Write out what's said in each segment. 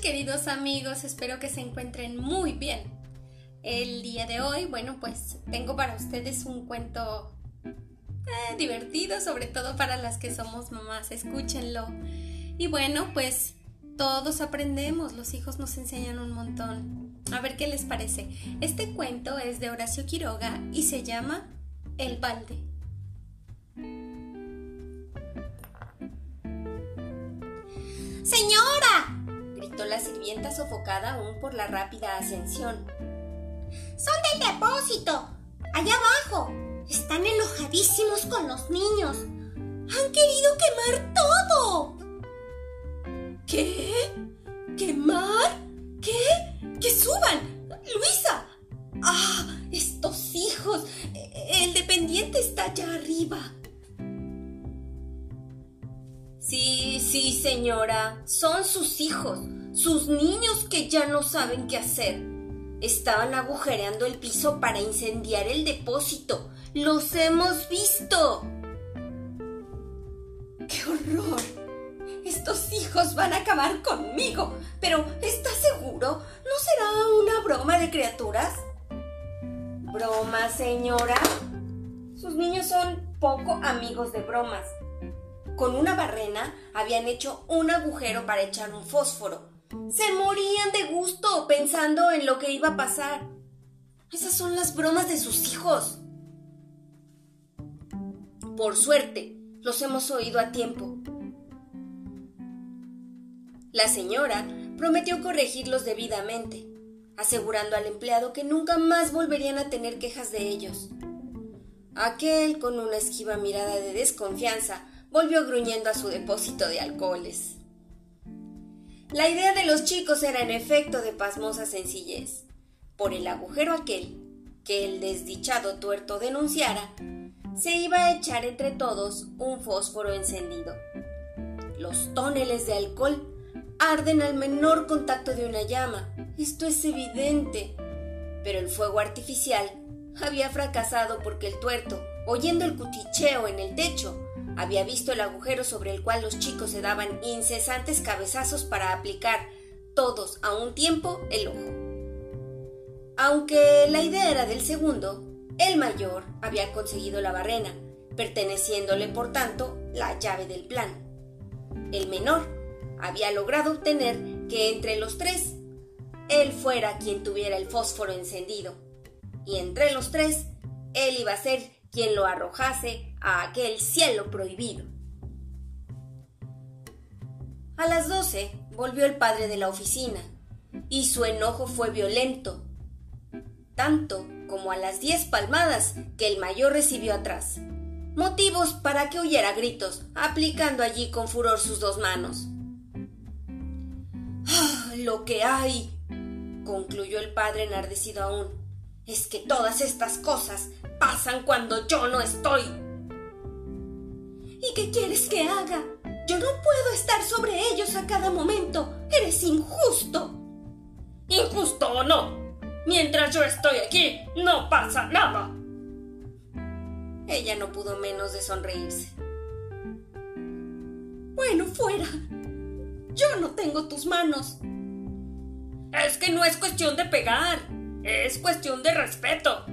queridos amigos? Espero que se encuentren muy bien. El día de hoy, bueno, pues tengo para ustedes un cuento eh, divertido, sobre todo para las que somos mamás, escúchenlo. Y bueno, pues todos aprendemos, los hijos nos enseñan un montón. A ver qué les parece. Este cuento es de Horacio Quiroga y se llama El balde. ¡Señora! Gritó la sirvienta sofocada aún por la rápida ascensión. Son del depósito, allá abajo. Están enojadísimos con los niños. Han querido quemar todo. ¿Qué? ¿Quemar? ¿Qué? ¡Que suban! ¡Luisa! ¡Ah! ¡Estos hijos! El dependiente está allá arriba. Sí, sí, señora. Son sus hijos, sus niños que ya no saben qué hacer. Estaban agujereando el piso para incendiar el depósito. ¡Los hemos visto! ¡Qué horror! Estos hijos van a acabar conmigo. Pero, ¿estás seguro? ¿No será una broma de criaturas? ¿Broma, señora? Sus niños son poco amigos de bromas. Con una barrena habían hecho un agujero para echar un fósforo. Se morían de gusto pensando en lo que iba a pasar. Esas son las bromas de sus hijos. Por suerte, los hemos oído a tiempo. La señora prometió corregirlos debidamente, asegurando al empleado que nunca más volverían a tener quejas de ellos. Aquel, con una esquiva mirada de desconfianza, volvió gruñendo a su depósito de alcoholes. La idea de los chicos era en efecto de pasmosa sencillez. Por el agujero aquel, que el desdichado tuerto denunciara, se iba a echar entre todos un fósforo encendido. Los tóneles de alcohol arden al menor contacto de una llama, esto es evidente. Pero el fuego artificial había fracasado porque el tuerto, oyendo el cuchicheo en el techo, había visto el agujero sobre el cual los chicos se daban incesantes cabezazos para aplicar, todos a un tiempo, el ojo. Aunque la idea era del segundo, el mayor había conseguido la barrena, perteneciéndole por tanto la llave del plan. El menor había logrado obtener que entre los tres él fuera quien tuviera el fósforo encendido, y entre los tres él iba a ser quien lo arrojase a aquel cielo prohibido. A las doce volvió el padre de la oficina, y su enojo fue violento, tanto como a las diez palmadas que el mayor recibió atrás. Motivos para que huyera gritos, aplicando allí con furor sus dos manos. ¡Ah, lo que hay! concluyó el padre enardecido aún. Es que todas estas cosas pasan cuando yo no estoy. ¿Y qué quieres que haga? Yo no puedo estar sobre ellos a cada momento. Eres injusto. ¿Injusto o no? Mientras yo estoy aquí, no pasa nada. Ella no pudo menos de sonreírse. Bueno, fuera. Yo no tengo tus manos. Es que no es cuestión de pegar, es cuestión de respeto.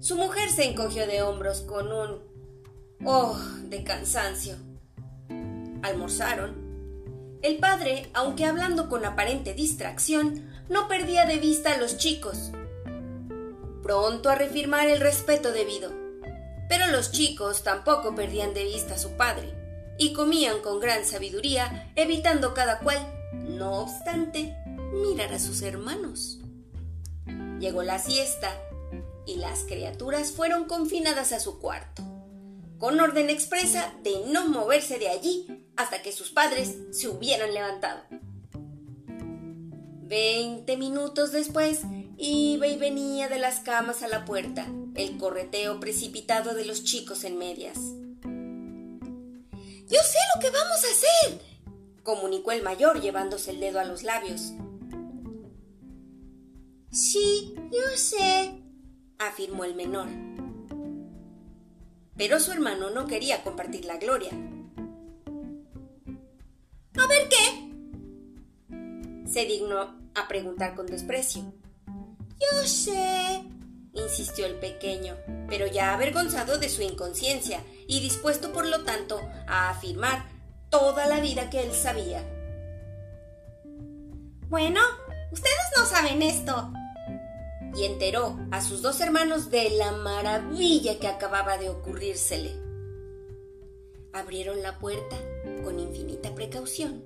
Su mujer se encogió de hombros con un oh de cansancio. Almorzaron. El padre, aunque hablando con aparente distracción, no perdía de vista a los chicos, pronto a reafirmar el respeto debido. Pero los chicos tampoco perdían de vista a su padre, y comían con gran sabiduría, evitando cada cual, no obstante, mirar a sus hermanos. Llegó la siesta y las criaturas fueron confinadas a su cuarto, con orden expresa de no moverse de allí hasta que sus padres se hubieran levantado. Veinte minutos después, iba y venía de las camas a la puerta, el correteo precipitado de los chicos en medias. Yo sé lo que vamos a hacer, comunicó el mayor llevándose el dedo a los labios. Sí, yo sé, afirmó el menor. Pero su hermano no quería compartir la gloria. A ver qué, se dignó a preguntar con desprecio. Yo sé, insistió el pequeño, pero ya avergonzado de su inconsciencia y dispuesto por lo tanto a afirmar toda la vida que él sabía. Bueno, ustedes no saben esto. Y enteró a sus dos hermanos de la maravilla que acababa de ocurrírsele. Abrieron la puerta con infinita precaución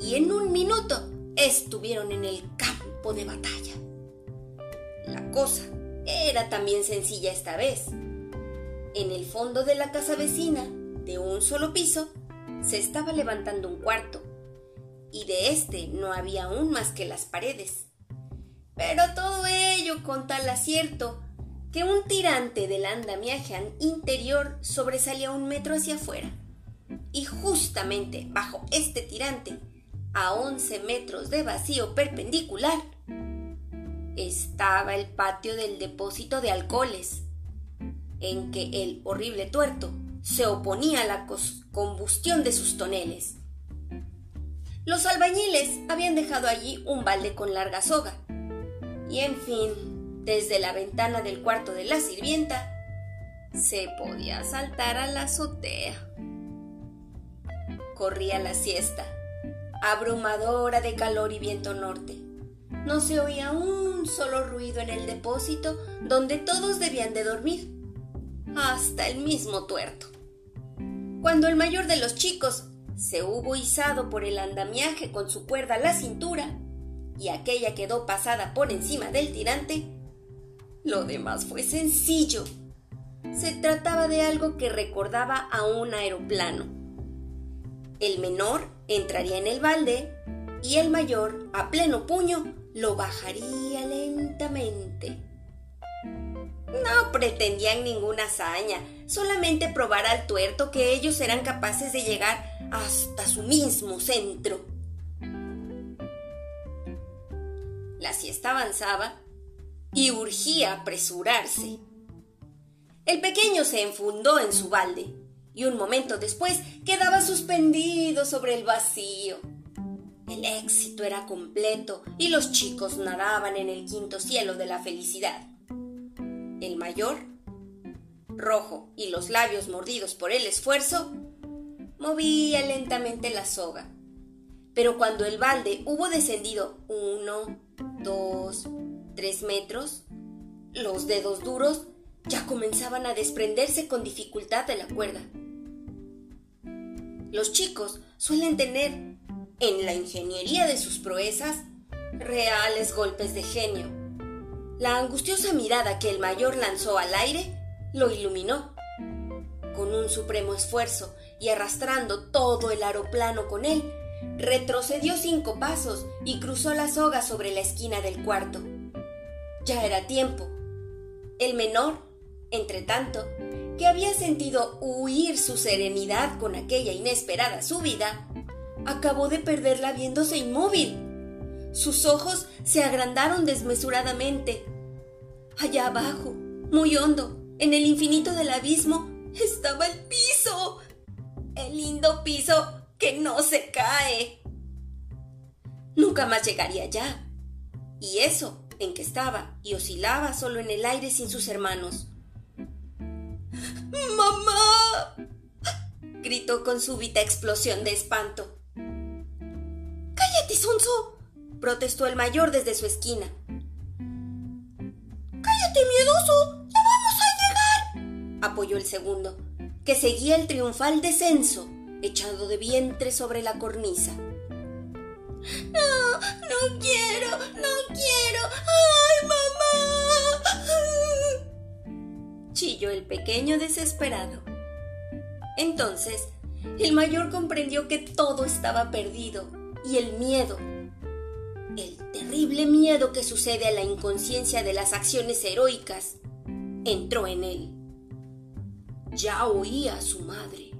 y en un minuto estuvieron en el campo de batalla. La cosa era también sencilla esta vez. En el fondo de la casa vecina, de un solo piso, se estaba levantando un cuarto, y de este no había aún más que las paredes. Pero todo ello con tal acierto que un tirante del andamiaje interior sobresalía un metro hacia afuera. Y justamente bajo este tirante, a 11 metros de vacío perpendicular, estaba el patio del depósito de alcoholes, en que el horrible tuerto se oponía a la combustión de sus toneles. Los albañiles habían dejado allí un balde con larga soga, y en fin, desde la ventana del cuarto de la sirvienta, se podía saltar a la azotea. Corría la siesta, abrumadora de calor y viento norte. No se oía un solo ruido en el depósito donde todos debían de dormir, hasta el mismo tuerto. Cuando el mayor de los chicos se hubo izado por el andamiaje con su cuerda a la cintura y aquella quedó pasada por encima del tirante, lo demás fue sencillo. Se trataba de algo que recordaba a un aeroplano. El menor entraría en el balde y el mayor, a pleno puño, lo bajaría lentamente. No pretendían ninguna hazaña, solamente probar al tuerto que ellos eran capaces de llegar hasta su mismo centro. La siesta avanzaba y urgía apresurarse. El pequeño se enfundó en su balde y un momento después quedaba suspendido sobre el vacío. El éxito era completo y los chicos nadaban en el quinto cielo de la felicidad. El mayor, rojo y los labios mordidos por el esfuerzo, movía lentamente la soga. Pero cuando el balde hubo descendido uno, dos, tres metros, los dedos duros ya comenzaban a desprenderse con dificultad de la cuerda. Los chicos suelen tener en la ingeniería de sus proezas, reales golpes de genio. La angustiosa mirada que el mayor lanzó al aire lo iluminó. Con un supremo esfuerzo y arrastrando todo el aeroplano con él, retrocedió cinco pasos y cruzó la soga sobre la esquina del cuarto. Ya era tiempo. El menor, entre tanto, que había sentido huir su serenidad con aquella inesperada subida, acabó de perderla viéndose inmóvil. Sus ojos se agrandaron desmesuradamente. Allá abajo, muy hondo, en el infinito del abismo, estaba el piso. El lindo piso que no se cae. Nunca más llegaría allá. Y eso en que estaba y oscilaba solo en el aire sin sus hermanos. ¡Mamá! gritó con súbita explosión de espanto. ¡Cállate, Sonso! protestó el mayor desde su esquina. ¡Cállate, miedoso! ¡Ya vamos a llegar! apoyó el segundo, que seguía el triunfal descenso, echado de vientre sobre la cornisa. No, no quiero, no quiero. ¡Ay, mamá! Chilló el pequeño desesperado. Entonces, el mayor comprendió que todo estaba perdido y el miedo. El terrible miedo que sucede a la inconsciencia de las acciones heroicas entró en él. Ya oía a su madre.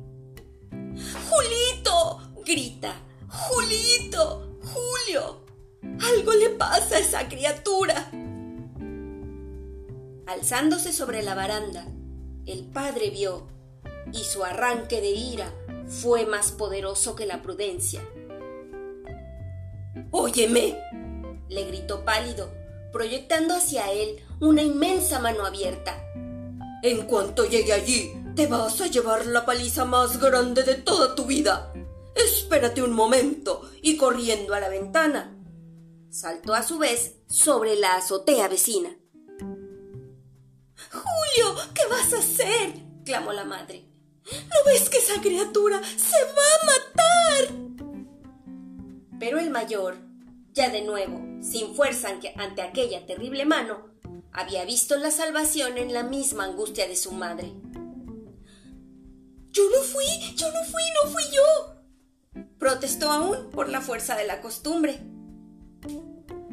¡Julito! grita. ¡Julito! ¡Julio! Algo le pasa a esa criatura. Alzándose sobre la baranda, el padre vio, y su arranque de ira fue más poderoso que la prudencia. Óyeme, le gritó pálido, proyectando hacia él una inmensa mano abierta. En cuanto llegue allí, te vas a llevar la paliza más grande de toda tu vida. Espérate un momento y corriendo a la ventana. Saltó a su vez sobre la azotea vecina. Julio, ¿qué vas a hacer? clamó la madre. ¿No ves que esa criatura se va a matar? Pero el mayor, ya de nuevo, sin fuerza ante aquella terrible mano, había visto la salvación en la misma angustia de su madre. Yo no fui, yo no fui, no fui yo. Protestó aún por la fuerza de la costumbre.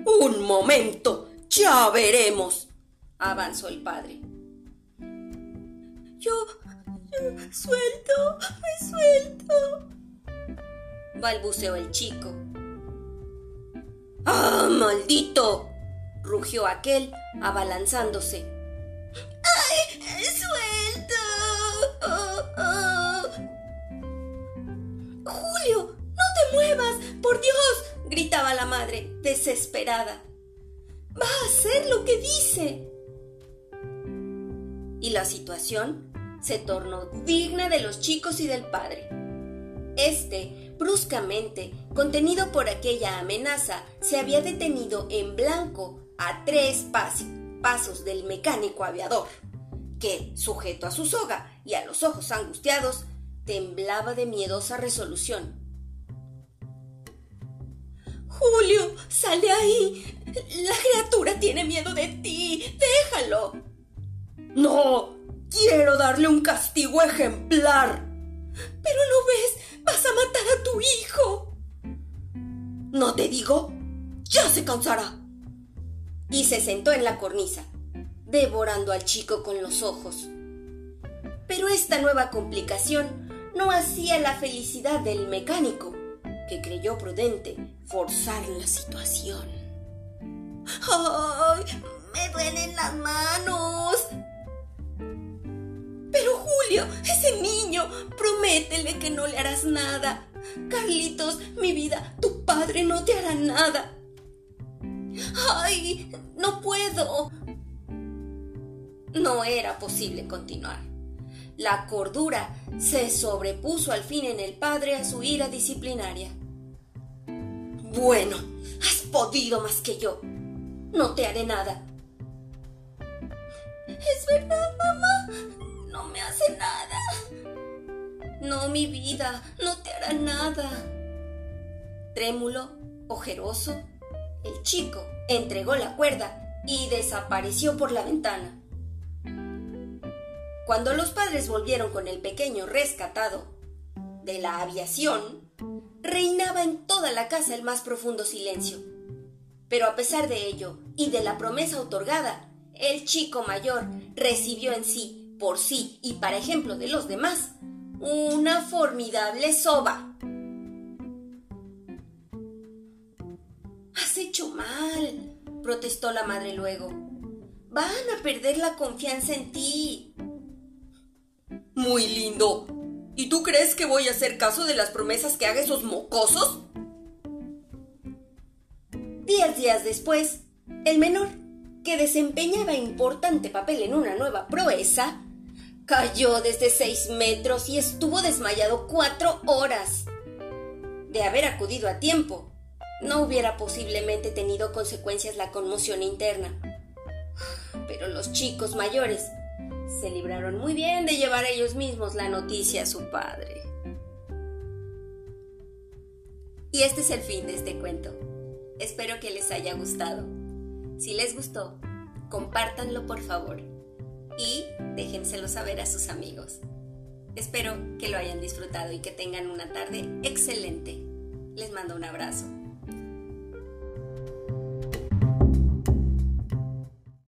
Un momento, ya veremos, avanzó el padre. Yo, yo, suelto, me suelto, balbuceó el chico. ¡Ah, maldito! rugió aquel, abalanzándose. Desesperada. Va a hacer lo que dice. Y la situación se tornó digna de los chicos y del padre. Este, bruscamente, contenido por aquella amenaza, se había detenido en blanco a tres pasos del mecánico aviador, que, sujeto a su soga y a los ojos angustiados, temblaba de miedosa resolución. Julio, sale ahí. La criatura tiene miedo de ti. Déjalo. No, quiero darle un castigo ejemplar. Pero no ves, vas a matar a tu hijo. No te digo, ya se cansará. Y se sentó en la cornisa, devorando al chico con los ojos. Pero esta nueva complicación no hacía la felicidad del mecánico, que creyó prudente forzar la situación. ¡Ay! ¡Me duelen las manos! Pero Julio, ese niño, prométele que no le harás nada. Carlitos, mi vida, tu padre no te hará nada. ¡Ay! No puedo. No era posible continuar. La cordura se sobrepuso al fin en el padre a su ira disciplinaria. Bueno, has podido más que yo. No te haré nada. Es verdad, mamá. No me hace nada. No, mi vida, no te hará nada. Trémulo, ojeroso, el chico entregó la cuerda y desapareció por la ventana. Cuando los padres volvieron con el pequeño rescatado de la aviación, reinaba en toda la casa el más profundo silencio. Pero a pesar de ello y de la promesa otorgada, el chico mayor recibió en sí, por sí y para ejemplo de los demás, una formidable soba. Has hecho mal, protestó la madre luego. Van a perder la confianza en ti. Muy lindo. ¿Y tú crees que voy a hacer caso de las promesas que haga esos mocosos? Diez días después, el menor, que desempeñaba importante papel en una nueva proeza, cayó desde seis metros y estuvo desmayado cuatro horas. De haber acudido a tiempo, no hubiera posiblemente tenido consecuencias la conmoción interna. Pero los chicos mayores se libraron muy bien de llevar ellos mismos la noticia a su padre. Y este es el fin de este cuento. Espero que les haya gustado. Si les gustó, compártanlo por favor y déjenselo saber a sus amigos. Espero que lo hayan disfrutado y que tengan una tarde excelente. Les mando un abrazo.